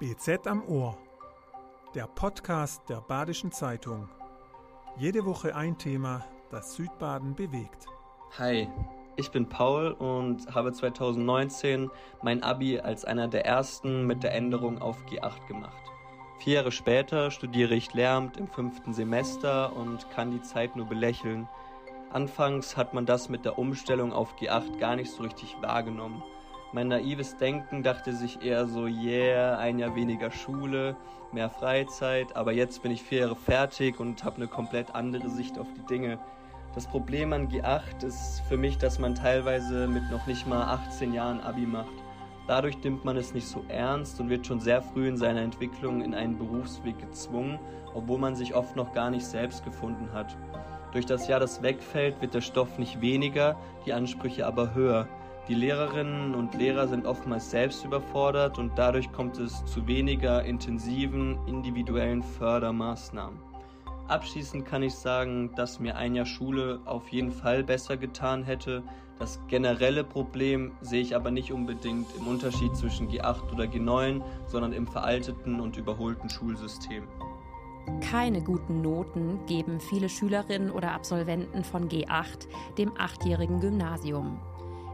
BZ am Ohr, der Podcast der Badischen Zeitung. Jede Woche ein Thema, das Südbaden bewegt. Hi, ich bin Paul und habe 2019 mein Abi als einer der ersten mit der Änderung auf G8 gemacht. Vier Jahre später studiere ich Lehramt im fünften Semester und kann die Zeit nur belächeln. Anfangs hat man das mit der Umstellung auf G8 gar nicht so richtig wahrgenommen. Mein naives Denken dachte sich eher so, yeah, ein Jahr weniger Schule, mehr Freizeit, aber jetzt bin ich vier Jahre fertig und habe eine komplett andere Sicht auf die Dinge. Das Problem an G8 ist für mich, dass man teilweise mit noch nicht mal 18 Jahren Abi macht. Dadurch nimmt man es nicht so ernst und wird schon sehr früh in seiner Entwicklung in einen Berufsweg gezwungen, obwohl man sich oft noch gar nicht selbst gefunden hat. Durch das Jahr, das wegfällt, wird der Stoff nicht weniger, die Ansprüche aber höher. Die Lehrerinnen und Lehrer sind oftmals selbst überfordert und dadurch kommt es zu weniger intensiven individuellen Fördermaßnahmen. Abschließend kann ich sagen, dass mir ein Jahr Schule auf jeden Fall besser getan hätte. Das generelle Problem sehe ich aber nicht unbedingt im Unterschied zwischen G8 oder G9, sondern im veralteten und überholten Schulsystem. Keine guten Noten geben viele Schülerinnen oder Absolventen von G8, dem achtjährigen Gymnasium.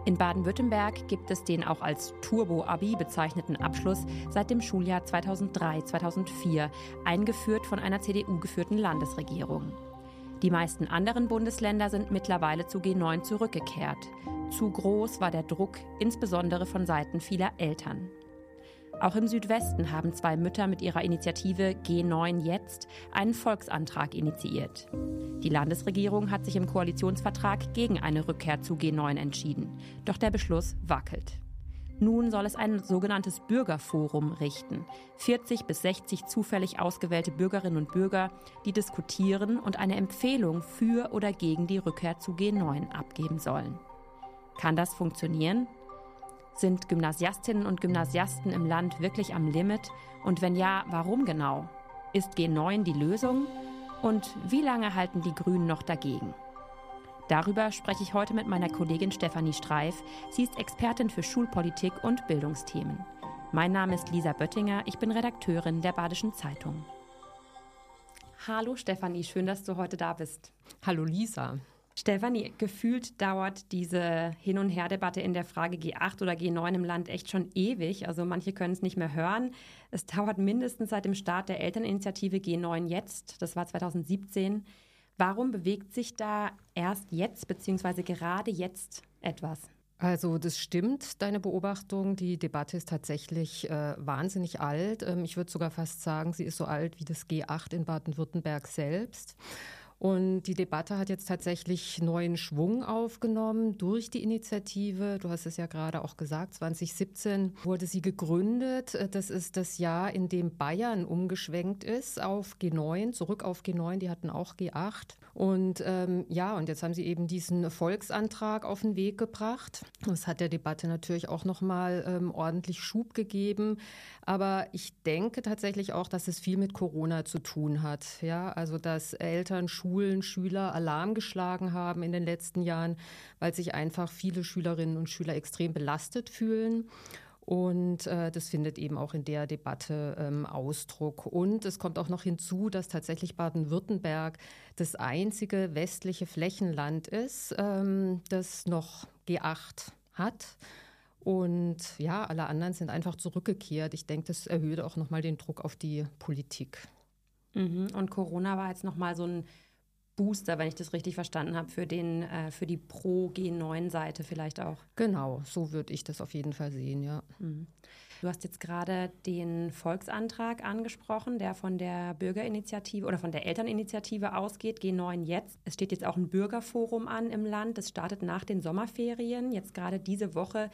In Baden-Württemberg gibt es den auch als Turbo-Abi bezeichneten Abschluss seit dem Schuljahr 2003-2004, eingeführt von einer CDU-geführten Landesregierung. Die meisten anderen Bundesländer sind mittlerweile zu G9 zurückgekehrt. Zu groß war der Druck, insbesondere von Seiten vieler Eltern. Auch im Südwesten haben zwei Mütter mit ihrer Initiative G9 Jetzt einen Volksantrag initiiert. Die Landesregierung hat sich im Koalitionsvertrag gegen eine Rückkehr zu G9 entschieden. Doch der Beschluss wackelt. Nun soll es ein sogenanntes Bürgerforum richten. 40 bis 60 zufällig ausgewählte Bürgerinnen und Bürger, die diskutieren und eine Empfehlung für oder gegen die Rückkehr zu G9 abgeben sollen. Kann das funktionieren? Sind Gymnasiastinnen und Gymnasiasten im Land wirklich am Limit? Und wenn ja, warum genau? Ist G9 die Lösung? Und wie lange halten die Grünen noch dagegen? Darüber spreche ich heute mit meiner Kollegin Stefanie Streif. Sie ist Expertin für Schulpolitik und Bildungsthemen. Mein Name ist Lisa Böttinger, ich bin Redakteurin der Badischen Zeitung. Hallo Stefanie, schön, dass du heute da bist. Hallo Lisa. Stefanie, gefühlt dauert diese Hin- und Her-Debatte in der Frage G8 oder G9 im Land echt schon ewig. Also manche können es nicht mehr hören. Es dauert mindestens seit dem Start der Elterninitiative G9 jetzt. Das war 2017. Warum bewegt sich da erst jetzt beziehungsweise gerade jetzt etwas? Also das stimmt, deine Beobachtung. Die Debatte ist tatsächlich äh, wahnsinnig alt. Ähm, ich würde sogar fast sagen, sie ist so alt wie das G8 in Baden-Württemberg selbst. Und die Debatte hat jetzt tatsächlich neuen Schwung aufgenommen durch die Initiative. Du hast es ja gerade auch gesagt, 2017 wurde sie gegründet. Das ist das Jahr, in dem Bayern umgeschwenkt ist auf G9, zurück auf G9. Die hatten auch G8. Und ähm, ja, und jetzt haben sie eben diesen Volksantrag auf den Weg gebracht. Das hat der Debatte natürlich auch nochmal ähm, ordentlich Schub gegeben. Aber ich denke tatsächlich auch, dass es viel mit Corona zu tun hat. Ja, also dass Eltern, Schulen, Schulen, Schüler Alarm geschlagen haben in den letzten Jahren, weil sich einfach viele Schülerinnen und Schüler extrem belastet fühlen. Und äh, das findet eben auch in der Debatte ähm, Ausdruck. Und es kommt auch noch hinzu, dass tatsächlich Baden-Württemberg das einzige westliche Flächenland ist, ähm, das noch G8 hat. Und ja, alle anderen sind einfach zurückgekehrt. Ich denke, das erhöht auch nochmal den Druck auf die Politik. Mhm. Und Corona war jetzt nochmal so ein Booster, wenn ich das richtig verstanden habe, für, den, äh, für die Pro-G9-Seite vielleicht auch. Genau, so würde ich das auf jeden Fall sehen, ja. Mhm. Du hast jetzt gerade den Volksantrag angesprochen, der von der Bürgerinitiative oder von der Elterninitiative ausgeht, G9 jetzt. Es steht jetzt auch ein Bürgerforum an im Land. Das startet nach den Sommerferien. Jetzt gerade diese Woche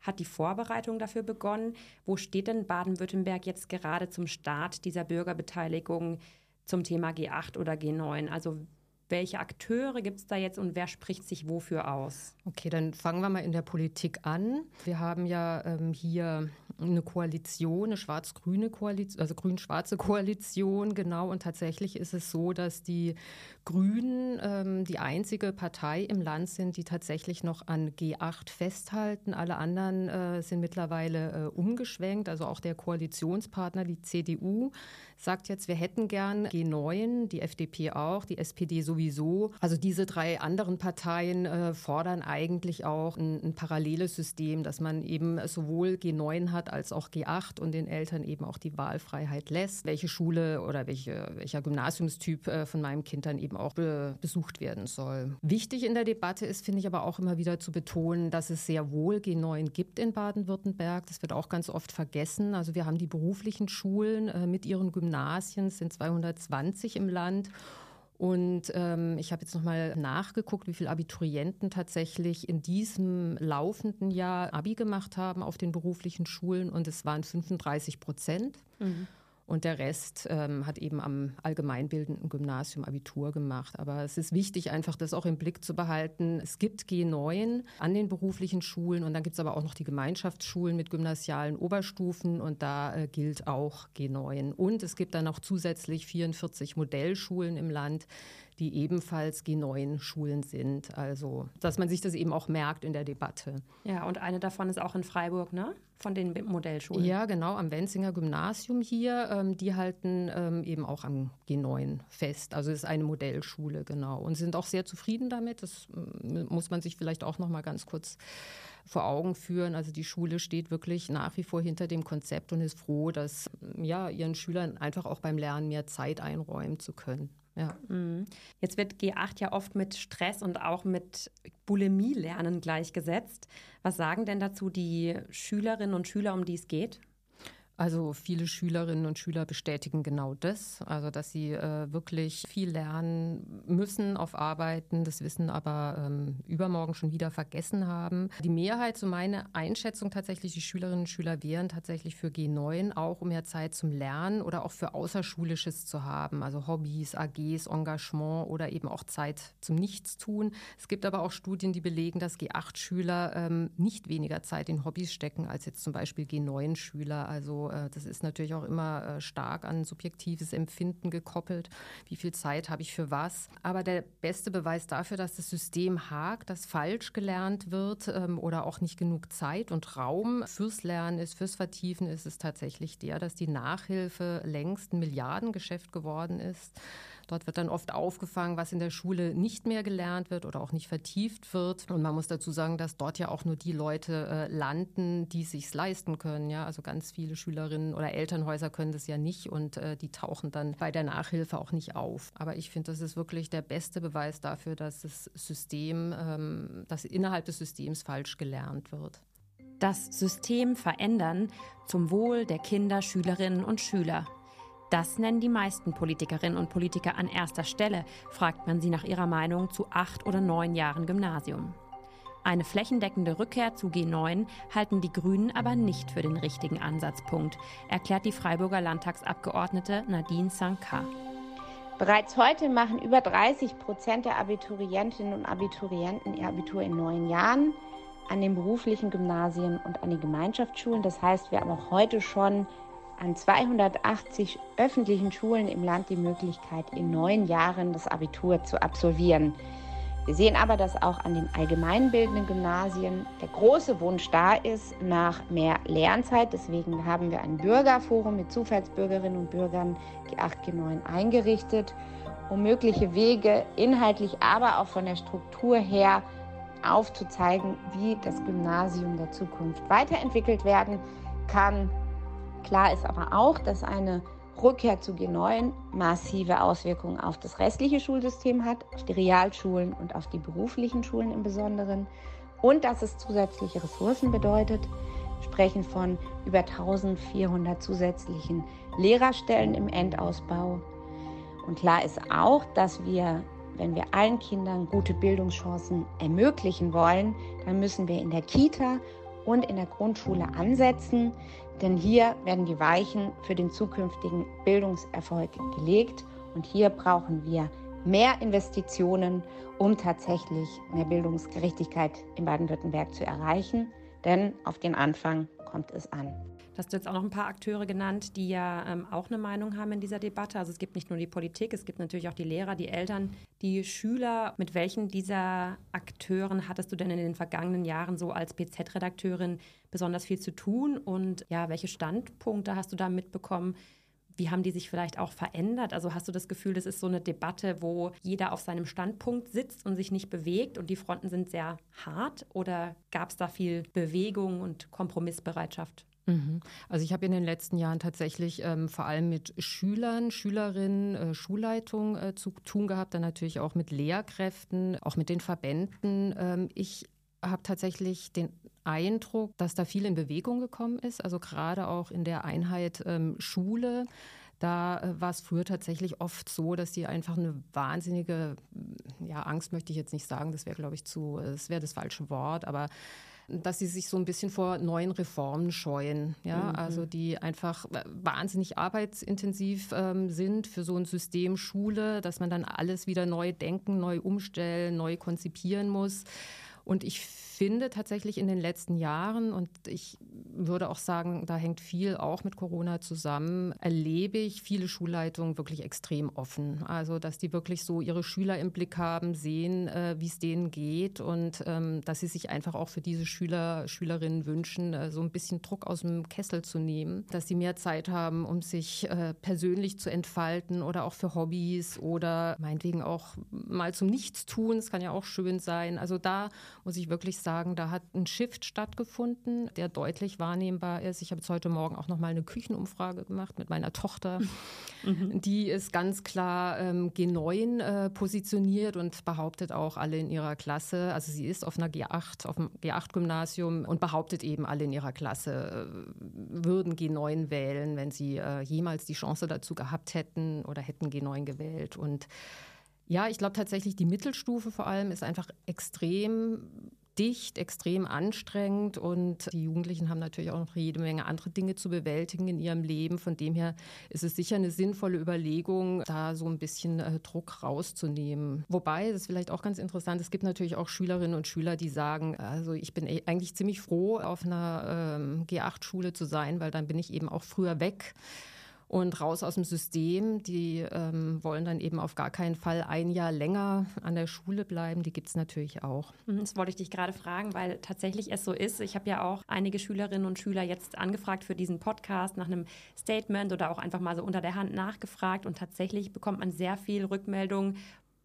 hat die Vorbereitung dafür begonnen. Wo steht denn Baden-Württemberg jetzt gerade zum Start dieser Bürgerbeteiligung zum Thema G8 oder G9? Also welche Akteure gibt es da jetzt und wer spricht sich wofür aus? Okay, dann fangen wir mal in der Politik an. Wir haben ja ähm, hier eine Koalition, eine schwarz-grüne Koalition, also grün-schwarze Koalition, genau. Und tatsächlich ist es so, dass die Grünen ähm, die einzige Partei im Land sind, die tatsächlich noch an G8 festhalten. Alle anderen äh, sind mittlerweile äh, umgeschwenkt. Also auch der Koalitionspartner, die CDU, sagt jetzt, wir hätten gern G9, die FDP auch, die SPD sowieso. Also diese drei anderen Parteien äh, fordern eigentlich auch ein, ein, paralleles System, dass man eben sowohl G9 hat als auch G8 und den Eltern eben auch die Wahlfreiheit lässt, welche Schule oder welche, welcher Gymnasiumstyp äh, von meinem Kind dann eben auch be besucht werden soll. Wichtig in der Debatte ist, finde ich aber auch immer wieder zu betonen, dass es sehr wohl G9 gibt in Baden-Württemberg. Das wird auch ganz oft vergessen. Also wir haben die beruflichen Schulen äh, mit ihren Gymnasien Gymnasien, sind 220 im Land. Und ähm, ich habe jetzt noch mal nachgeguckt, wie viele Abiturienten tatsächlich in diesem laufenden Jahr Abi gemacht haben auf den beruflichen Schulen. Und es waren 35 Prozent. Mhm. Und der Rest ähm, hat eben am allgemeinbildenden Gymnasium Abitur gemacht. Aber es ist wichtig, einfach das auch im Blick zu behalten. Es gibt G9 an den beruflichen Schulen und dann gibt es aber auch noch die Gemeinschaftsschulen mit gymnasialen Oberstufen und da äh, gilt auch G9. Und es gibt dann auch zusätzlich 44 Modellschulen im Land, die ebenfalls G9-Schulen sind. Also, dass man sich das eben auch merkt in der Debatte. Ja, und eine davon ist auch in Freiburg, ne? Von den Modellschulen. Ja, genau, am Wenzinger Gymnasium hier. Ähm, die halten ähm, eben auch am G9 fest. Also es ist eine Modellschule, genau. Und sind auch sehr zufrieden damit. Das äh, muss man sich vielleicht auch noch mal ganz kurz vor Augen führen. Also die Schule steht wirklich nach wie vor hinter dem Konzept und ist froh, dass ja, ihren Schülern einfach auch beim Lernen mehr Zeit einräumen zu können. Ja. Mhm. Jetzt wird G8 ja oft mit Stress und auch mit Bulimie-Lernen gleichgesetzt. Was sagen denn dazu die Schülerinnen und Schüler, um die es geht? Also viele Schülerinnen und Schüler bestätigen genau das, also dass sie äh, wirklich viel lernen müssen auf Arbeiten, das Wissen aber ähm, übermorgen schon wieder vergessen haben. Die Mehrheit, so meine Einschätzung tatsächlich, die Schülerinnen und Schüler wären tatsächlich für G9 auch, um mehr Zeit zum Lernen oder auch für Außerschulisches zu haben, also Hobbys, AGs, Engagement oder eben auch Zeit zum Nichtstun. Es gibt aber auch Studien, die belegen, dass G8-Schüler ähm, nicht weniger Zeit in Hobbys stecken als jetzt zum Beispiel G9-Schüler. Also äh, das ist natürlich auch immer äh, stark an subjektives Empfinden gekoppelt. Wie viel Zeit habe ich für was? Aber der beste Beweis dafür, dass das System hakt, dass falsch gelernt wird ähm, oder auch nicht genug Zeit und Raum fürs Lernen ist, fürs Vertiefen ist, ist tatsächlich der, dass die Nachhilfe längst ein Milliardengeschäft geworden ist. Dort wird dann oft aufgefangen, was in der Schule nicht mehr gelernt wird oder auch nicht vertieft wird. Und man muss dazu sagen, dass dort ja auch nur die Leute äh, landen, die sich leisten können. Ja, also ganz viele Schülerinnen oder Elternhäuser können das ja nicht und äh, die tauchen dann bei der Nachhilfe auch nicht auf. Aber ich finde, das ist wirklich der beste Beweis dafür, dass das System, ähm, dass innerhalb des Systems falsch gelernt wird das System verändern zum Wohl der Kinder, Schülerinnen und Schüler. Das nennen die meisten Politikerinnen und Politiker an erster Stelle, fragt man sie nach ihrer Meinung zu acht oder neun Jahren Gymnasium. Eine flächendeckende Rückkehr zu G9 halten die Grünen aber nicht für den richtigen Ansatzpunkt, erklärt die Freiburger Landtagsabgeordnete Nadine Sankar. Bereits heute machen über 30 Prozent der Abiturientinnen und Abiturienten ihr Abitur in neun Jahren an den beruflichen Gymnasien und an den Gemeinschaftsschulen. Das heißt, wir haben auch heute schon an 280 öffentlichen Schulen im Land die Möglichkeit, in neun Jahren das Abitur zu absolvieren. Wir sehen aber, dass auch an den allgemeinbildenden Gymnasien der große Wunsch da ist nach mehr Lernzeit. Deswegen haben wir ein Bürgerforum mit Zufallsbürgerinnen und Bürgern G8, G9 eingerichtet, um mögliche Wege inhaltlich, aber auch von der Struktur her aufzuzeigen, wie das Gymnasium der Zukunft weiterentwickelt werden kann Klar ist aber auch, dass eine Rückkehr zu G9 massive Auswirkungen auf das restliche Schulsystem hat, auf die Realschulen und auf die beruflichen Schulen im Besonderen und dass es zusätzliche Ressourcen bedeutet. Wir sprechen von über 1400 zusätzlichen Lehrerstellen im Endausbau. Und klar ist auch, dass wir, wenn wir allen Kindern gute Bildungschancen ermöglichen wollen, dann müssen wir in der Kita und in der Grundschule ansetzen. Denn hier werden die Weichen für den zukünftigen Bildungserfolg gelegt und hier brauchen wir mehr Investitionen, um tatsächlich mehr Bildungsgerechtigkeit in Baden-Württemberg zu erreichen. Denn auf den Anfang kommt es an. Hast du jetzt auch noch ein paar Akteure genannt, die ja ähm, auch eine Meinung haben in dieser Debatte? Also es gibt nicht nur die Politik, es gibt natürlich auch die Lehrer, die Eltern, die Schüler. Mit welchen dieser Akteuren hattest du denn in den vergangenen Jahren so als BZ-Redakteurin besonders viel zu tun? Und ja, welche Standpunkte hast du da mitbekommen? Wie haben die sich vielleicht auch verändert? Also hast du das Gefühl, das ist so eine Debatte, wo jeder auf seinem Standpunkt sitzt und sich nicht bewegt und die Fronten sind sehr hart? Oder gab es da viel Bewegung und Kompromissbereitschaft? Mhm. Also ich habe in den letzten Jahren tatsächlich ähm, vor allem mit Schülern, Schülerinnen, äh, Schulleitung äh, zu tun gehabt, dann natürlich auch mit Lehrkräften, auch mit den Verbänden. Ähm, ich habe tatsächlich den Eindruck, dass da viel in Bewegung gekommen ist, also gerade auch in der Einheit ähm, Schule. Da äh, war es früher tatsächlich oft so, dass die einfach eine wahnsinnige, ja, Angst möchte ich jetzt nicht sagen, das wäre, glaube ich, zu, das wäre das falsche Wort, aber dass sie sich so ein bisschen vor neuen Reformen scheuen. Ja, mhm. also die einfach äh, wahnsinnig arbeitsintensiv ähm, sind für so ein System Schule, dass man dann alles wieder neu denken, neu umstellen, neu konzipieren muss. Und ich finde tatsächlich in den letzten Jahren, und ich würde auch sagen, da hängt viel auch mit Corona zusammen, erlebe ich viele Schulleitungen wirklich extrem offen. Also, dass die wirklich so ihre Schüler im Blick haben, sehen, äh, wie es denen geht und ähm, dass sie sich einfach auch für diese Schüler, Schülerinnen wünschen, äh, so ein bisschen Druck aus dem Kessel zu nehmen, dass sie mehr Zeit haben, um sich äh, persönlich zu entfalten oder auch für Hobbys oder meinetwegen auch mal zum Nichtstun. Es kann ja auch schön sein. Also da muss ich wirklich sagen, da hat ein Shift stattgefunden, der deutlich wahrnehmbar ist. Ich habe jetzt heute Morgen auch noch mal eine Küchenumfrage gemacht mit meiner Tochter. Mhm. Die ist ganz klar ähm, G9 äh, positioniert und behauptet auch alle in ihrer Klasse, also sie ist auf einer G8, auf dem G8-Gymnasium und behauptet eben alle in ihrer Klasse äh, würden G9 wählen, wenn sie äh, jemals die Chance dazu gehabt hätten oder hätten G9 gewählt. Und ja, ich glaube tatsächlich, die Mittelstufe vor allem ist einfach extrem dicht, extrem anstrengend und die Jugendlichen haben natürlich auch noch jede Menge andere Dinge zu bewältigen in ihrem Leben. Von dem her ist es sicher eine sinnvolle Überlegung, da so ein bisschen äh, Druck rauszunehmen. Wobei, das ist vielleicht auch ganz interessant, es gibt natürlich auch Schülerinnen und Schüler, die sagen, also ich bin e-, eigentlich ziemlich froh, auf einer ähm, G8-Schule zu sein, weil dann bin ich eben auch früher weg und raus aus dem System. Die ähm, wollen dann eben auf gar keinen Fall ein Jahr länger an der Schule bleiben. Die gibt es natürlich auch. Mhm, das wollte ich dich gerade fragen, weil tatsächlich es so ist. Ich habe ja auch einige Schülerinnen und Schüler jetzt angefragt für diesen Podcast nach einem Statement oder auch einfach mal so unter der Hand nachgefragt. Und tatsächlich bekommt man sehr viel Rückmeldung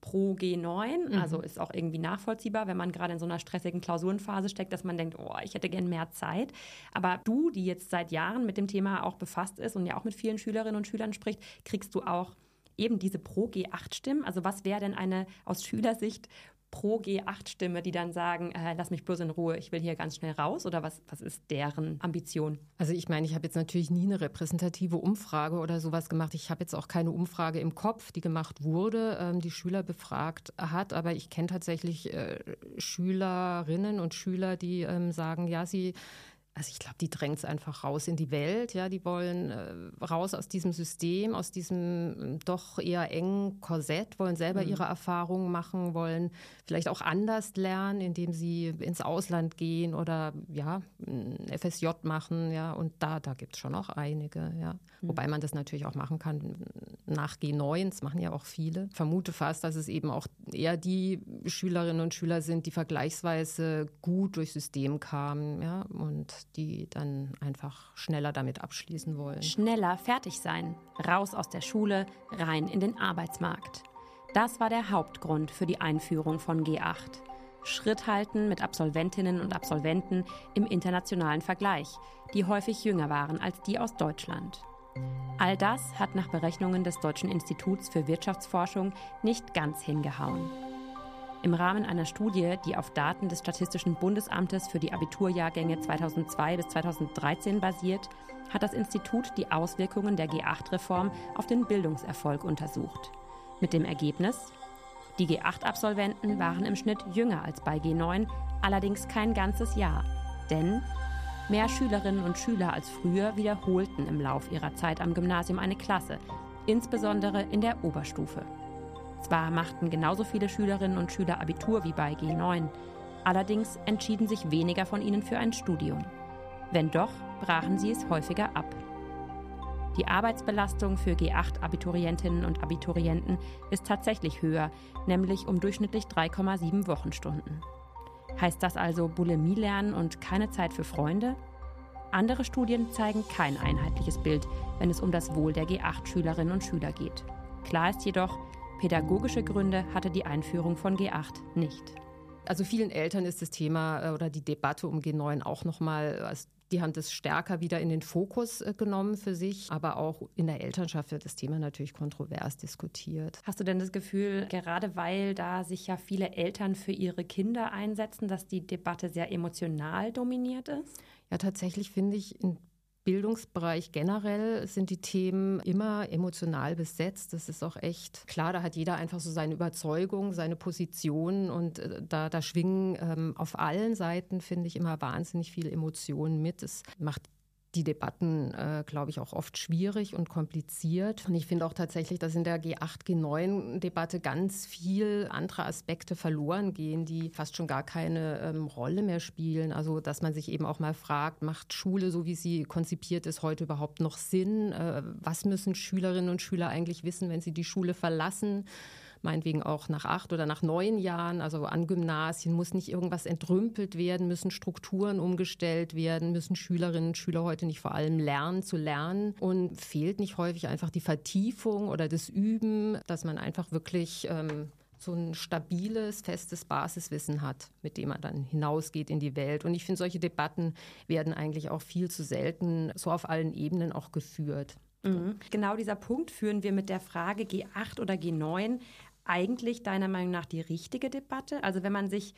pro G9. Mhm. Also ist auch irgendwie nachvollziehbar, wenn man gerade in so einer stressigen Klausurenphase steckt, dass man denkt, oh, ich hätte gern mehr Zeit. Aber du, die jetzt seit Jahren mit dem Thema auch befasst ist und ja auch mit vielen Schülerinnen und Schülern spricht, kriegst du auch eben diese Pro G8-Stimmen. Also was wäre denn eine aus Schülersicht pro G8-Stimme, die dann sagen, äh, lass mich bloß in Ruhe, ich will hier ganz schnell raus? Oder was, was ist deren Ambition? Also ich meine, ich habe jetzt natürlich nie eine repräsentative Umfrage oder sowas gemacht. Ich habe jetzt auch keine Umfrage im Kopf, die gemacht wurde, ähm, die Schüler befragt hat. Aber ich kenne tatsächlich äh, Schülerinnen und Schüler, die ähm, sagen, ja, sie also ich glaube, die drängt es einfach raus in die Welt. Ja, die wollen äh, raus aus diesem System, aus diesem äh, doch eher engen Korsett, wollen selber mhm. ihre Erfahrungen machen, wollen vielleicht auch anders lernen, indem sie ins Ausland gehen oder ja ein FSJ machen. Ja, und da da gibt es schon auch einige. Ja. Wobei man das natürlich auch machen kann nach G9. Das machen ja auch viele. Ich vermute fast, dass es eben auch eher die Schülerinnen und Schüler sind, die vergleichsweise gut durchs System kamen. Ja, und die dann einfach schneller damit abschließen wollen. Schneller fertig sein, raus aus der Schule, rein in den Arbeitsmarkt. Das war der Hauptgrund für die Einführung von G8. Schritt halten mit Absolventinnen und Absolventen im internationalen Vergleich, die häufig jünger waren als die aus Deutschland. All das hat nach Berechnungen des Deutschen Instituts für Wirtschaftsforschung nicht ganz hingehauen. Im Rahmen einer Studie, die auf Daten des Statistischen Bundesamtes für die Abiturjahrgänge 2002 bis 2013 basiert, hat das Institut die Auswirkungen der G8-Reform auf den Bildungserfolg untersucht. Mit dem Ergebnis, die G8-Absolventen waren im Schnitt jünger als bei G9, allerdings kein ganzes Jahr. Denn mehr Schülerinnen und Schüler als früher wiederholten im Lauf ihrer Zeit am Gymnasium eine Klasse, insbesondere in der Oberstufe. Zwar machten genauso viele Schülerinnen und Schüler Abitur wie bei G9, allerdings entschieden sich weniger von ihnen für ein Studium. Wenn doch, brachen sie es häufiger ab. Die Arbeitsbelastung für G8-Abiturientinnen und Abiturienten ist tatsächlich höher, nämlich um durchschnittlich 3,7 Wochenstunden. Heißt das also Bulimie lernen und keine Zeit für Freunde? Andere Studien zeigen kein einheitliches Bild, wenn es um das Wohl der G8-Schülerinnen und Schüler geht. Klar ist jedoch, pädagogische Gründe hatte die Einführung von G8 nicht. Also vielen Eltern ist das Thema äh, oder die Debatte um G9 auch nochmal als die haben das stärker wieder in den Fokus äh, genommen für sich, aber auch in der Elternschaft wird das Thema natürlich kontrovers diskutiert. Hast du denn das Gefühl, gerade weil da sich ja viele Eltern für ihre Kinder einsetzen, dass die Debatte sehr emotional dominiert ist? Ja, tatsächlich finde ich in Bildungsbereich generell sind die Themen immer emotional besetzt. Das ist auch echt klar, da hat jeder einfach so seine Überzeugung, seine Position und äh, da, da schwingen ähm, auf allen Seiten, finde ich, immer wahnsinnig viele Emotionen mit. Es macht die Debatten, äh, glaube ich, auch oft schwierig und kompliziert. Und ich finde auch tatsächlich, dass in der G8, G9-Debatte ganz viel andere Aspekte verloren gehen, die fast schon gar keine ähm, Rolle mehr spielen. Also, dass man sich eben auch mal fragt, macht Schule, so wie sie konzipiert ist, heute überhaupt noch Sinn? Äh, was müssen Schülerinnen und Schüler eigentlich wissen, wenn sie die Schule verlassen? Meinetwegen auch nach acht oder nach neun Jahren, also an Gymnasien, muss nicht irgendwas entrümpelt werden, müssen Strukturen umgestellt werden, müssen Schülerinnen und Schüler heute nicht vor allem lernen zu lernen und fehlt nicht häufig einfach die Vertiefung oder das Üben, dass man einfach wirklich ähm, so ein stabiles, festes Basiswissen hat, mit dem man dann hinausgeht in die Welt. Und ich finde, solche Debatten werden eigentlich auch viel zu selten so auf allen Ebenen auch geführt. Mhm. Genau dieser Punkt führen wir mit der Frage G8 oder G9 eigentlich deiner Meinung nach die richtige Debatte? Also wenn man sich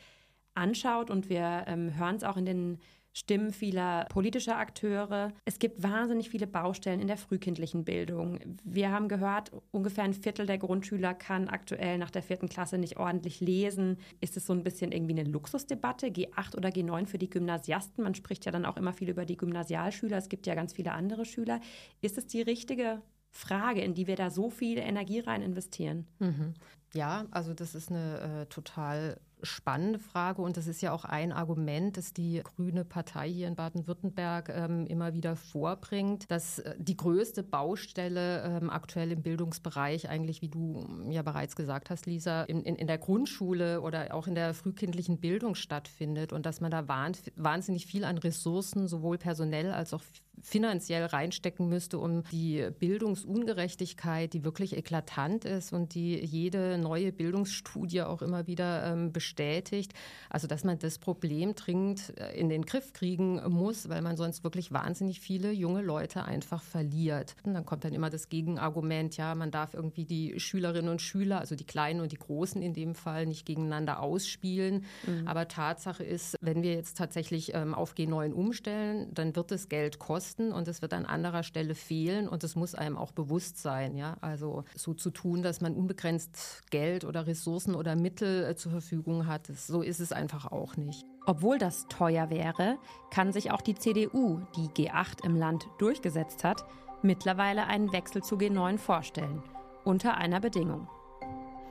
anschaut und wir ähm, hören es auch in den Stimmen vieler politischer Akteure. Es gibt wahnsinnig viele Baustellen in der frühkindlichen Bildung. Wir haben gehört, ungefähr ein Viertel der Grundschüler kann aktuell nach der vierten Klasse nicht ordentlich lesen. Ist es so ein bisschen irgendwie eine Luxusdebatte, G8 oder G9 für die Gymnasiasten? Man spricht ja dann auch immer viel über die Gymnasialschüler. Es gibt ja ganz viele andere Schüler. Ist es die richtige Frage, in die wir da so viel Energie rein investieren? Mhm. Ja, also das ist eine äh, total spannende Frage und das ist ja auch ein Argument, das die Grüne Partei hier in Baden-Württemberg ähm, immer wieder vorbringt, dass äh, die größte Baustelle ähm, aktuell im Bildungsbereich eigentlich, wie du ja bereits gesagt hast, Lisa, in, in, in der Grundschule oder auch in der frühkindlichen Bildung stattfindet und dass man da wahnsinnig viel an Ressourcen, sowohl personell als auch finanziell reinstecken müsste, um die Bildungsungerechtigkeit, die wirklich eklatant ist und die jede neue Bildungsstudie auch immer wieder ähm, bestätigt, also dass man das Problem dringend äh, in den Griff kriegen muss, weil man sonst wirklich wahnsinnig viele junge Leute einfach verliert. Und dann kommt dann immer das Gegenargument, ja, man darf irgendwie die Schülerinnen und Schüler, also die Kleinen und die Großen in dem Fall, nicht gegeneinander ausspielen. Mhm. Aber Tatsache ist, wenn wir jetzt tatsächlich ähm, auf G9 umstellen, dann wird es Geld kosten kosten und es wird an anderer Stelle fehlen und es muss einem auch bewusst sein. Ja? Also so zu tun, dass man unbegrenzt Geld oder Ressourcen oder Mittel äh, zur Verfügung hat, so ist es einfach auch nicht. Obwohl das teuer wäre, kann sich auch die CDU, die G8 im Land durchgesetzt hat, mittlerweile einen Wechsel zu G9 vorstellen. Unter einer Bedingung.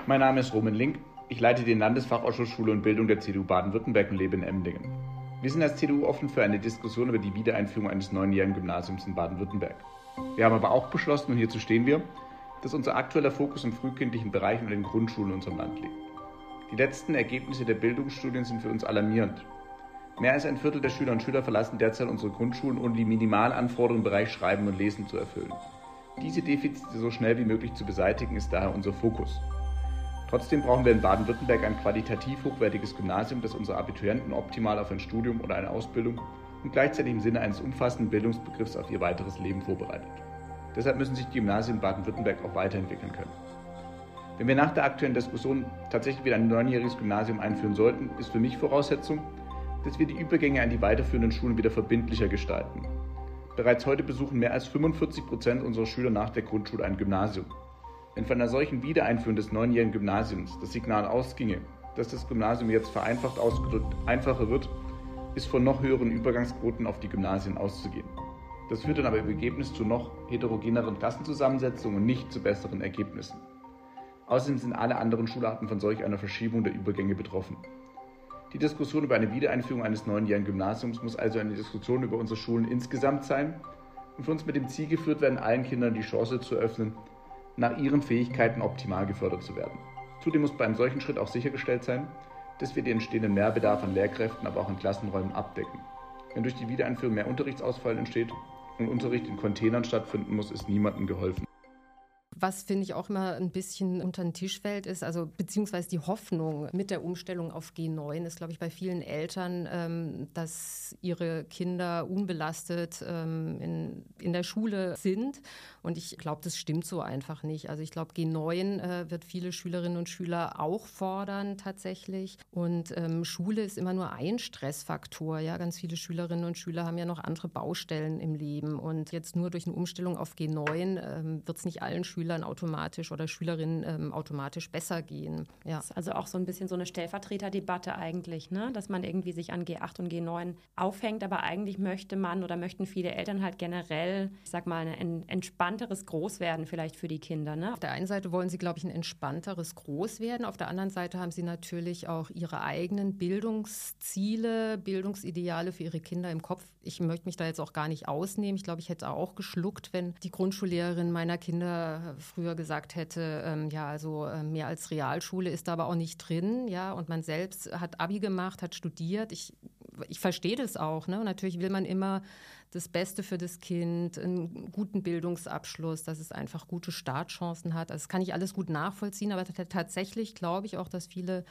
Mein Name ist Roman Link. Ich leite den Landesfachausschuss Schule und Bildung der CDU Baden-Württemberg und lebe in Emdingen. Wir sind als CDU offen für eine Diskussion über die Wiedereinführung eines neunjährigen Gymnasiums in Baden-Württemberg. Wir haben aber auch beschlossen, und hierzu stehen wir, dass unser aktueller Fokus im frühkindlichen Bereich und den Grundschulen in unserem Land liegt. Die letzten Ergebnisse der Bildungsstudien sind für uns alarmierend. Mehr als ein Viertel der Schüler und Schüler verlassen derzeit unsere Grundschulen, ohne die Minimalanforderungen im Bereich Schreiben und Lesen zu erfüllen. Diese Defizite so schnell wie möglich zu beseitigen, ist daher unser Fokus. Trotzdem brauchen wir in Baden-Württemberg ein qualitativ hochwertiges Gymnasium, das unsere Abiturienten optimal auf ein Studium oder eine Ausbildung und gleichzeitig im Sinne eines umfassenden Bildungsbegriffs auf ihr weiteres Leben vorbereitet. Deshalb müssen sich die Gymnasien Baden-Württemberg auch weiterentwickeln können. Wenn wir nach der aktuellen Diskussion tatsächlich wieder ein neunjähriges Gymnasium einführen sollten, ist für mich Voraussetzung, dass wir die Übergänge an die weiterführenden Schulen wieder verbindlicher gestalten. Bereits heute besuchen mehr als 45 Prozent unserer Schüler nach der Grundschule ein Gymnasium. Wenn von einer solchen Wiedereinführung des neunjährigen Gymnasiums das Signal ausginge, dass das Gymnasium jetzt vereinfacht ausgedrückt einfacher wird, ist von noch höheren Übergangsquoten auf die Gymnasien auszugehen. Das führt dann aber im Ergebnis zu noch heterogeneren Klassenzusammensetzungen und nicht zu besseren Ergebnissen. Außerdem sind alle anderen Schularten von solch einer Verschiebung der Übergänge betroffen. Die Diskussion über eine Wiedereinführung eines neunjährigen Gymnasiums muss also eine Diskussion über unsere Schulen insgesamt sein und für uns mit dem Ziel geführt werden, allen Kindern die Chance zu eröffnen, nach ihren Fähigkeiten optimal gefördert zu werden. Zudem muss bei einem solchen Schritt auch sichergestellt sein, dass wir den entstehenden Mehrbedarf an Lehrkräften, aber auch in Klassenräumen abdecken. Wenn durch die Wiedereinführung mehr Unterrichtsausfall entsteht und Unterricht in Containern stattfinden muss, ist niemandem geholfen. Was finde ich auch immer ein bisschen unter den Tisch fällt, ist, also beziehungsweise die Hoffnung mit der Umstellung auf G9 ist, glaube ich, bei vielen Eltern, ähm, dass ihre Kinder unbelastet ähm, in, in der Schule sind. Und ich glaube, das stimmt so einfach nicht. Also ich glaube, G9 äh, wird viele Schülerinnen und Schüler auch fordern tatsächlich. Und ähm, Schule ist immer nur ein Stressfaktor. Ja, ganz viele Schülerinnen und Schüler haben ja noch andere Baustellen im Leben. Und jetzt nur durch eine Umstellung auf G9 ähm, wird es nicht allen Schülern automatisch oder Schülerinnen ähm, automatisch besser gehen. Ja. Das ist also auch so ein bisschen so eine Stellvertreterdebatte eigentlich, ne? dass man irgendwie sich an G8 und G9 aufhängt, aber eigentlich möchte man oder möchten viele Eltern halt generell, ich sag mal, ein entspannteres Großwerden vielleicht für die Kinder. Ne? Auf der einen Seite wollen sie, glaube ich, ein entspannteres Großwerden, auf der anderen Seite haben sie natürlich auch ihre eigenen Bildungsziele, Bildungsideale für ihre Kinder im Kopf. Ich möchte mich da jetzt auch gar nicht ausnehmen. Ich glaube, ich hätte auch geschluckt, wenn die Grundschullehrerin meiner Kinder früher gesagt hätte, ähm, ja, also äh, mehr als Realschule ist da aber auch nicht drin, ja, und man selbst hat Abi gemacht, hat studiert. Ich, ich verstehe das auch, ne? Natürlich will man immer das Beste für das Kind, einen guten Bildungsabschluss, dass es einfach gute Startchancen hat. Also das kann ich alles gut nachvollziehen, aber tatsächlich glaube ich auch, dass viele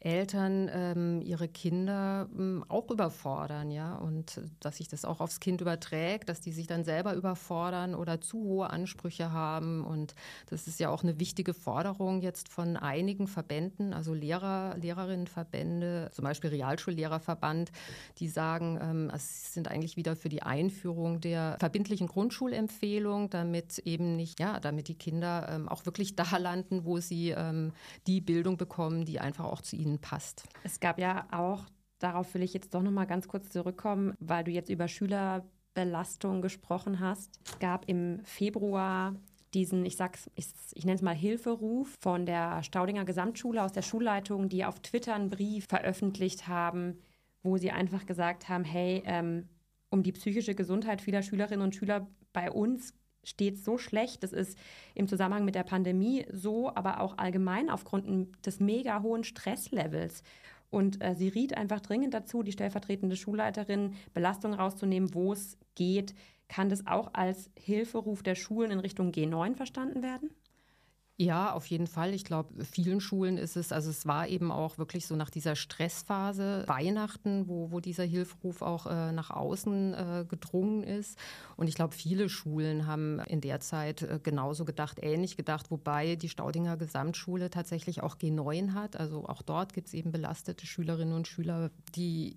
Eltern ähm, ihre Kinder ähm, auch überfordern, ja, und dass sich das auch aufs Kind überträgt, dass die sich dann selber überfordern oder zu hohe Ansprüche haben. Und das ist ja auch eine wichtige Forderung jetzt von einigen Verbänden, also Lehrer, Lehrerinnenverbände, zum Beispiel Realschullehrerverband, die sagen, ähm, es sind eigentlich wieder für die Einführung der verbindlichen Grundschulempfehlung, damit eben nicht, ja, damit die Kinder ähm, auch wirklich da landen, wo sie ähm, die Bildung bekommen, die einfach auch zu ihnen passt. Es gab ja auch, darauf will ich jetzt doch noch mal ganz kurz zurückkommen, weil du jetzt über Schülerbelastung gesprochen hast. Es gab im Februar diesen, ich sag's, ich, ich nenne es mal Hilferuf von der Staudinger Gesamtschule aus der Schulleitung, die auf Twitter einen Brief veröffentlicht haben, wo sie einfach gesagt haben, hey, ähm, um die psychische Gesundheit vieler Schülerinnen und Schüler bei uns steht so schlecht. Das ist im Zusammenhang mit der Pandemie so, aber auch allgemein aufgrund des mega hohen Stresslevels. Und äh, sie riet einfach dringend dazu, die stellvertretende Schulleiterin Belastung rauszunehmen, wo es geht. Kann das auch als Hilferuf der Schulen in Richtung G9 verstanden werden? Ja, auf jeden Fall. Ich glaube, vielen Schulen ist es, also es war eben auch wirklich so nach dieser Stressphase Weihnachten, wo, wo dieser Hilferuf auch äh, nach außen äh, gedrungen ist. Und ich glaube, viele Schulen haben in der Zeit äh, genauso gedacht, ähnlich gedacht, wobei die Staudinger Gesamtschule tatsächlich auch G9 hat. Also auch dort gibt es eben belastete Schülerinnen und Schüler, die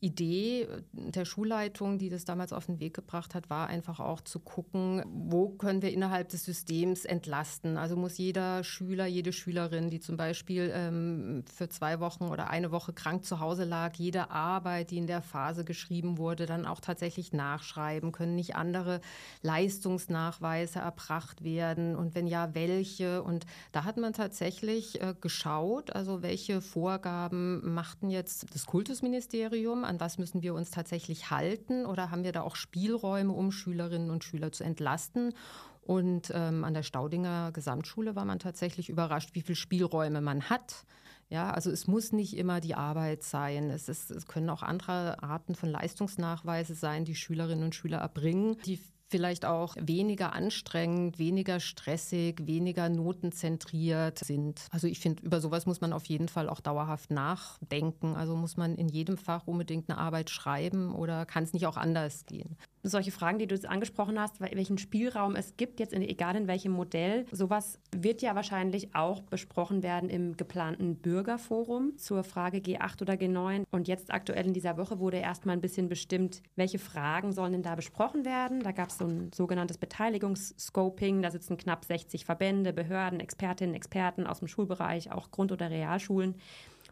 Idee der Schulleitung, die das damals auf den Weg gebracht hat, war einfach auch zu gucken, wo können wir innerhalb des Systems entlasten. Also muss jeder Schüler, jede Schülerin, die zum Beispiel ähm, für zwei Wochen oder eine Woche krank zu Hause lag, jede Arbeit, die in der Phase geschrieben wurde, dann auch tatsächlich nachschreiben, können nicht andere Leistungsnachweise erbracht werden und wenn ja, welche. Und da hat man tatsächlich äh, geschaut, also welche Vorgaben machten jetzt das Kultusministerium an was müssen wir uns tatsächlich halten oder haben wir da auch Spielräume, um Schülerinnen und Schüler zu entlasten? Und ähm, an der Staudinger Gesamtschule war man tatsächlich überrascht, wie viele Spielräume man hat. Ja, also es muss nicht immer die Arbeit sein. Es, ist, es können auch andere Arten von Leistungsnachweise sein, die Schülerinnen und Schüler erbringen, die vielleicht auch weniger anstrengend, weniger stressig, weniger notenzentriert sind. Also ich finde, über sowas muss man auf jeden Fall auch dauerhaft nachdenken. Also muss man in jedem Fach unbedingt eine Arbeit schreiben oder kann es nicht auch anders gehen? Solche Fragen, die du jetzt angesprochen hast, welchen Spielraum es gibt, jetzt in, egal in welchem Modell, sowas wird ja wahrscheinlich auch besprochen werden im geplanten Bürgerforum zur Frage G8 oder G9. Und jetzt aktuell in dieser Woche wurde erstmal ein bisschen bestimmt, welche Fragen sollen denn da besprochen werden. Da gab es so ein sogenanntes Beteiligungsscoping. Da sitzen knapp 60 Verbände, Behörden, Expertinnen, Experten aus dem Schulbereich, auch Grund- oder Realschulen.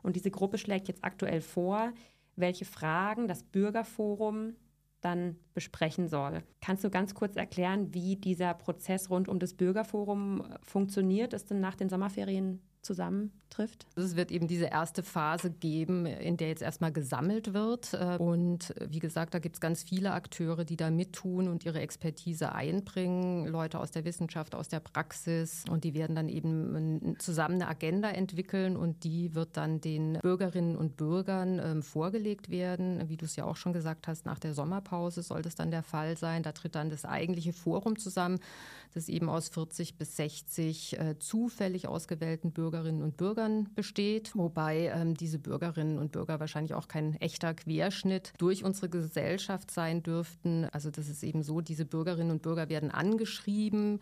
Und diese Gruppe schlägt jetzt aktuell vor, welche Fragen das Bürgerforum dann besprechen soll. Kannst du ganz kurz erklären, wie dieser Prozess rund um das Bürgerforum funktioniert? Ist denn nach den Sommerferien zusammentrifft? Es wird eben diese erste Phase geben, in der jetzt erstmal gesammelt wird. Und wie gesagt, da gibt es ganz viele Akteure, die da mittun und ihre Expertise einbringen. Leute aus der Wissenschaft, aus der Praxis. Und die werden dann eben zusammen eine Agenda entwickeln und die wird dann den Bürgerinnen und Bürgern ähm, vorgelegt werden. Wie du es ja auch schon gesagt hast, nach der Sommerpause soll das dann der Fall sein. Da tritt dann das eigentliche Forum zusammen, das eben aus 40 bis 60 äh, zufällig ausgewählten Bürgerinnen und Bürgern besteht, wobei ähm, diese Bürgerinnen und Bürger wahrscheinlich auch kein echter Querschnitt durch unsere Gesellschaft sein dürften. Also das ist eben so, diese Bürgerinnen und Bürger werden angeschrieben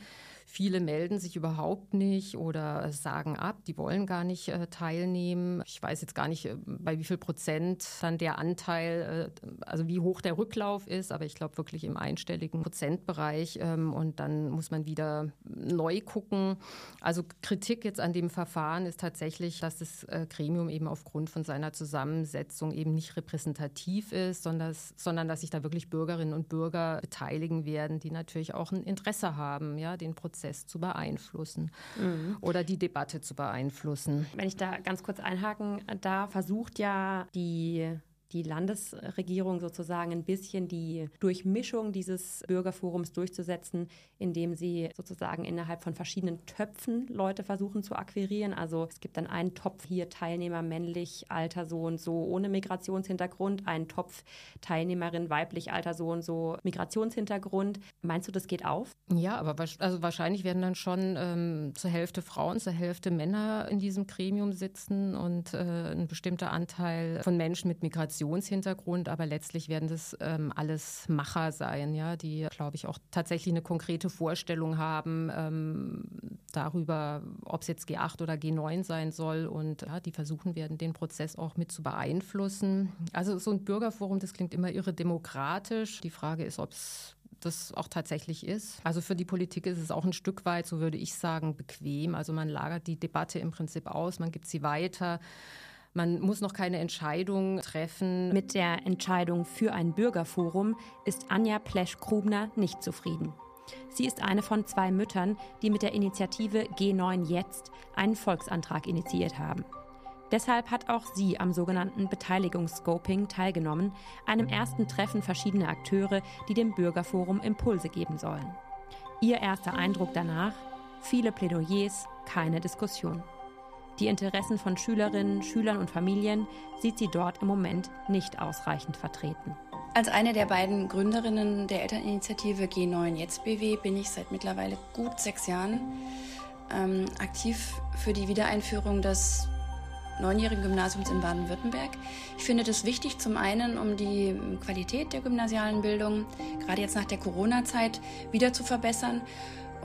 Viele melden sich überhaupt nicht oder sagen ab, die wollen gar nicht äh, teilnehmen. Ich weiß jetzt gar nicht, äh, bei wie viel Prozent dann der Anteil, äh, also wie hoch der Rücklauf ist, aber ich glaube wirklich im einstelligen Prozentbereich. Ähm, und dann muss man wieder neu gucken. Also Kritik jetzt an dem Verfahren ist tatsächlich, dass das äh, Gremium eben aufgrund von seiner Zusammensetzung eben nicht repräsentativ ist, sondern, sondern dass sich da wirklich Bürgerinnen und Bürger beteiligen werden, die natürlich auch ein Interesse haben, ja, den Prozess Prozess zu beeinflussen mhm. oder die Debatte zu beeinflussen. Wenn ich da ganz kurz einhaken darf, versucht ja die die Landesregierung sozusagen ein bisschen die Durchmischung dieses Bürgerforums durchzusetzen, indem sie sozusagen innerhalb von verschiedenen Töpfen Leute versuchen zu akquirieren. Also es gibt dann einen Topf hier Teilnehmer männlich, Alter so und so ohne Migrationshintergrund, einen Topf Teilnehmerin weiblich, Alter so und so Migrationshintergrund. Meinst du, das geht auf? Ja, aber also wahrscheinlich werden dann schon ähm, zur Hälfte Frauen, zur Hälfte Männer in diesem Gremium sitzen und äh, ein bestimmter Anteil von Menschen mit Migration Migrationshintergrund, aber letztlich werden das ähm, alles Macher sein, ja, die, glaube ich, auch tatsächlich eine konkrete Vorstellung haben ähm, darüber, ob es jetzt G8 oder G9 sein soll und ja, die versuchen werden, den Prozess auch mit zu beeinflussen. Also so ein Bürgerforum, das klingt immer irre demokratisch. Die Frage ist, ob es das auch tatsächlich ist. Also für die Politik ist es auch ein Stück weit, so würde ich sagen, bequem. Also man lagert die Debatte im Prinzip aus, man gibt sie weiter. Man muss noch keine Entscheidung treffen. Mit der Entscheidung für ein Bürgerforum ist Anja Plesch-Krubner nicht zufrieden. Sie ist eine von zwei Müttern, die mit der Initiative G9 Jetzt einen Volksantrag initiiert haben. Deshalb hat auch sie am sogenannten Beteiligungsscoping teilgenommen, einem ersten Treffen verschiedener Akteure, die dem Bürgerforum Impulse geben sollen. Ihr erster Eindruck danach? Viele Plädoyers, keine Diskussion. Die Interessen von Schülerinnen, Schülern und Familien sieht sie dort im Moment nicht ausreichend vertreten. Als eine der beiden Gründerinnen der Elterninitiative G9 Jetzt BW bin ich seit mittlerweile gut sechs Jahren ähm, aktiv für die Wiedereinführung des neunjährigen Gymnasiums in Baden-Württemberg. Ich finde das wichtig, zum einen, um die Qualität der gymnasialen Bildung, gerade jetzt nach der Corona-Zeit, wieder zu verbessern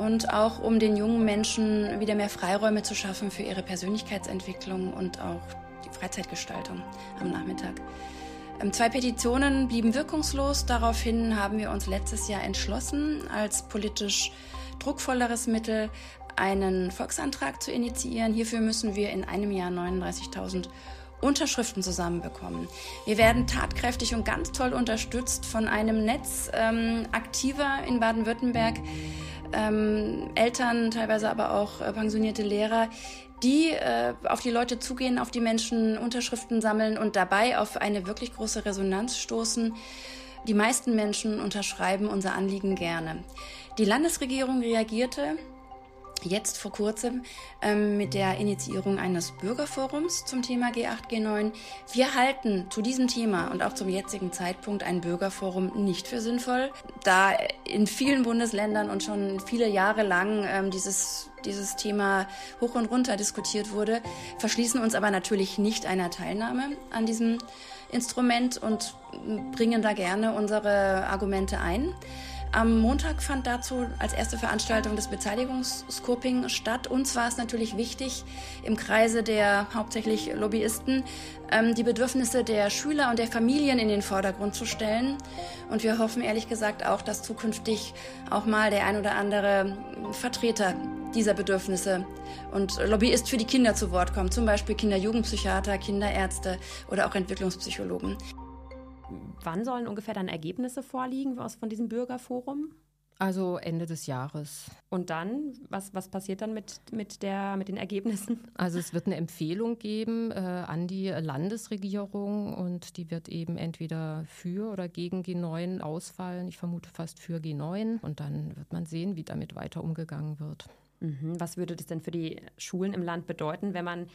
und auch um den jungen Menschen wieder mehr Freiräume zu schaffen für ihre Persönlichkeitsentwicklung und auch die Freizeitgestaltung am Nachmittag. Ähm, zwei Petitionen blieben wirkungslos. Daraufhin haben wir uns letztes Jahr entschlossen, als politisch druckvolleres Mittel einen Volksantrag zu initiieren. Hierfür müssen wir in einem Jahr 39.000 Unterschriften zusammenbekommen. Wir werden tatkräftig und ganz toll unterstützt von einem Netz ähm, aktiver in Baden-Württemberg ähm, Eltern, teilweise aber auch äh, pensionierte Lehrer, die äh, auf die Leute zugehen, auf die Menschen Unterschriften sammeln und dabei auf eine wirklich große Resonanz stoßen. Die meisten Menschen unterschreiben unser Anliegen gerne. Die Landesregierung reagierte jetzt vor kurzem ähm, mit der Initiierung eines Bürgerforums zum Thema G8, G9. Wir halten zu diesem Thema und auch zum jetzigen Zeitpunkt ein Bürgerforum nicht für sinnvoll, da in vielen Bundesländern und schon viele Jahre lang ähm, dieses dieses Thema hoch und runter diskutiert wurde, verschließen uns aber natürlich nicht einer Teilnahme an diesem Instrument und bringen da gerne unsere Argumente ein. Am Montag fand dazu als erste Veranstaltung das Beteiligungsscoping statt. Uns war es natürlich wichtig, im Kreise der hauptsächlich Lobbyisten ähm, die Bedürfnisse der Schüler und der Familien in den Vordergrund zu stellen. Und wir hoffen ehrlich gesagt auch, dass zukünftig auch mal der ein oder andere Vertreter dieser Bedürfnisse und Lobbyist für die Kinder zu Wort kommt, zum Beispiel Kinder-Jugendpsychiater, Kinderärzte oder auch Entwicklungspsychologen. Wann sollen ungefähr dann Ergebnisse vorliegen aus von diesem Bürgerforum? Also Ende des Jahres. Und dann, was, was passiert dann mit, mit, der, mit den Ergebnissen? Also es wird eine Empfehlung geben äh, an die Landesregierung und die wird eben entweder für oder gegen G9 ausfallen. Ich vermute fast für G9 und dann wird man sehen, wie damit weiter umgegangen wird. Mhm. Was würde das denn für die Schulen im Land bedeuten, wenn man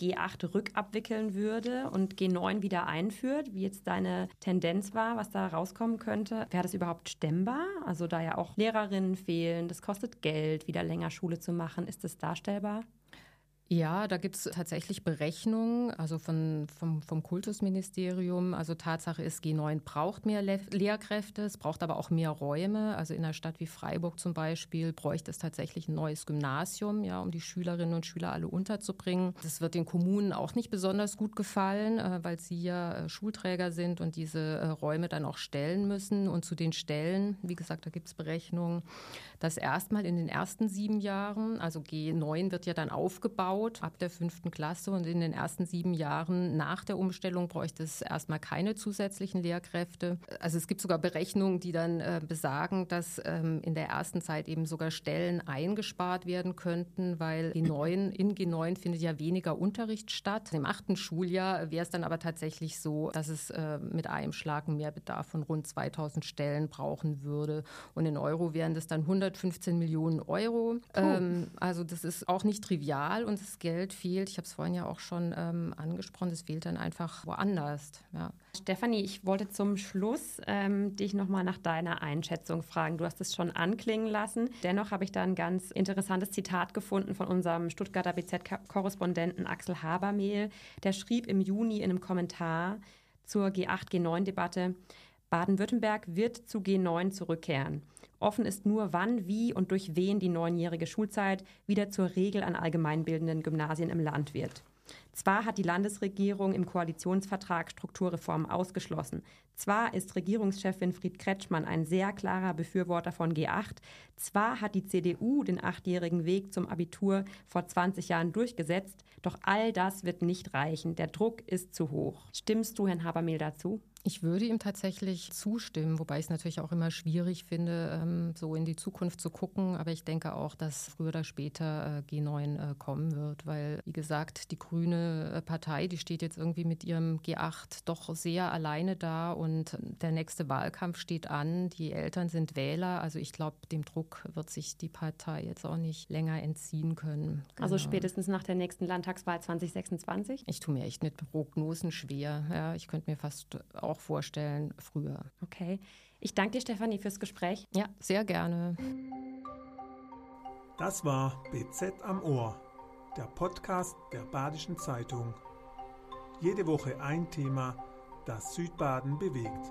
G8 rückabwickeln würde und G9 wieder einführt, wie jetzt deine Tendenz war, was da rauskommen könnte. Wäre das überhaupt stemmbar? Also da ja auch Lehrerinnen fehlen, das kostet Geld, wieder länger Schule zu machen. Ist das darstellbar? Ja, da gibt es tatsächlich Berechnungen, also von, vom, vom Kultusministerium. Also Tatsache ist, G9 braucht mehr Le Lehrkräfte, es braucht aber auch mehr Räume. Also in einer Stadt wie Freiburg zum Beispiel bräuchte es tatsächlich ein neues Gymnasium, ja, um die Schülerinnen und Schüler alle unterzubringen. Das wird den Kommunen auch nicht besonders gut gefallen, äh, weil sie ja äh, Schulträger sind und diese äh, Räume dann auch stellen müssen. Und zu den Stellen, wie gesagt, da gibt es Berechnungen, dass erstmal in den ersten sieben Jahren, also G9 wird ja dann aufgebaut, aufgebaut ab der fünften Klasse und in den ersten sieben Jahren nach der Umstellung bräuchte es erstmal keine zusätzlichen Lehrkräfte. Also es gibt sogar Berechnungen, die dann äh, besagen, dass ähm, in der ersten Zeit eben sogar Stellen eingespart werden könnten, weil G9, in G9 findet ja weniger Unterricht statt. Im achten Schuljahr wäre es dann aber tatsächlich so, dass es äh, mit einem Schlag einen Mehrbedarf von rund 2000 Stellen brauchen würde. Und in Euro wären das dann 115 Millionen Euro. Ähm, also das ist auch nicht trivial und das Geld fehlt, ich habe es vorhin ja auch schon ähm, angesprochen, es fehlt dann einfach woanders. Ja. Stefanie, ich wollte zum Schluss ähm, dich nochmal nach deiner Einschätzung fragen. Du hast es schon anklingen lassen. Dennoch habe ich da ein ganz interessantes Zitat gefunden von unserem Stuttgarter BZ-Korrespondenten Axel Habermehl. Der schrieb im Juni in einem Kommentar zur G8-G9-Debatte, Baden-Württemberg wird zu G9 zurückkehren. Offen ist nur, wann, wie und durch wen die neunjährige Schulzeit wieder zur Regel an allgemeinbildenden Gymnasien im Land wird. Zwar hat die Landesregierung im Koalitionsvertrag Strukturreformen ausgeschlossen. Zwar ist Regierungschef Winfried Kretschmann ein sehr klarer Befürworter von G8. Zwar hat die CDU den achtjährigen Weg zum Abitur vor 20 Jahren durchgesetzt. Doch all das wird nicht reichen. Der Druck ist zu hoch. Stimmst du, Herrn Habermehl, dazu? Ich würde ihm tatsächlich zustimmen, wobei ich es natürlich auch immer schwierig finde, ähm, so in die Zukunft zu gucken. Aber ich denke auch, dass früher oder später äh, G9 äh, kommen wird, weil, wie gesagt, die grüne äh, Partei, die steht jetzt irgendwie mit ihrem G8 doch sehr alleine da und der nächste Wahlkampf steht an. Die Eltern sind Wähler. Also ich glaube, dem Druck wird sich die Partei jetzt auch nicht länger entziehen können. Also genau. Also spätestens nach der nächsten Landtagswahl 2026? Ich tue mir echt mit Prognosen schwer. Ja, ich könnte mir fast auch auch vorstellen früher. Okay. Ich danke dir, Stefanie, fürs Gespräch. Ja, sehr gerne. Das war BZ am Ohr, der Podcast der Badischen Zeitung. Jede Woche ein Thema, das Südbaden bewegt.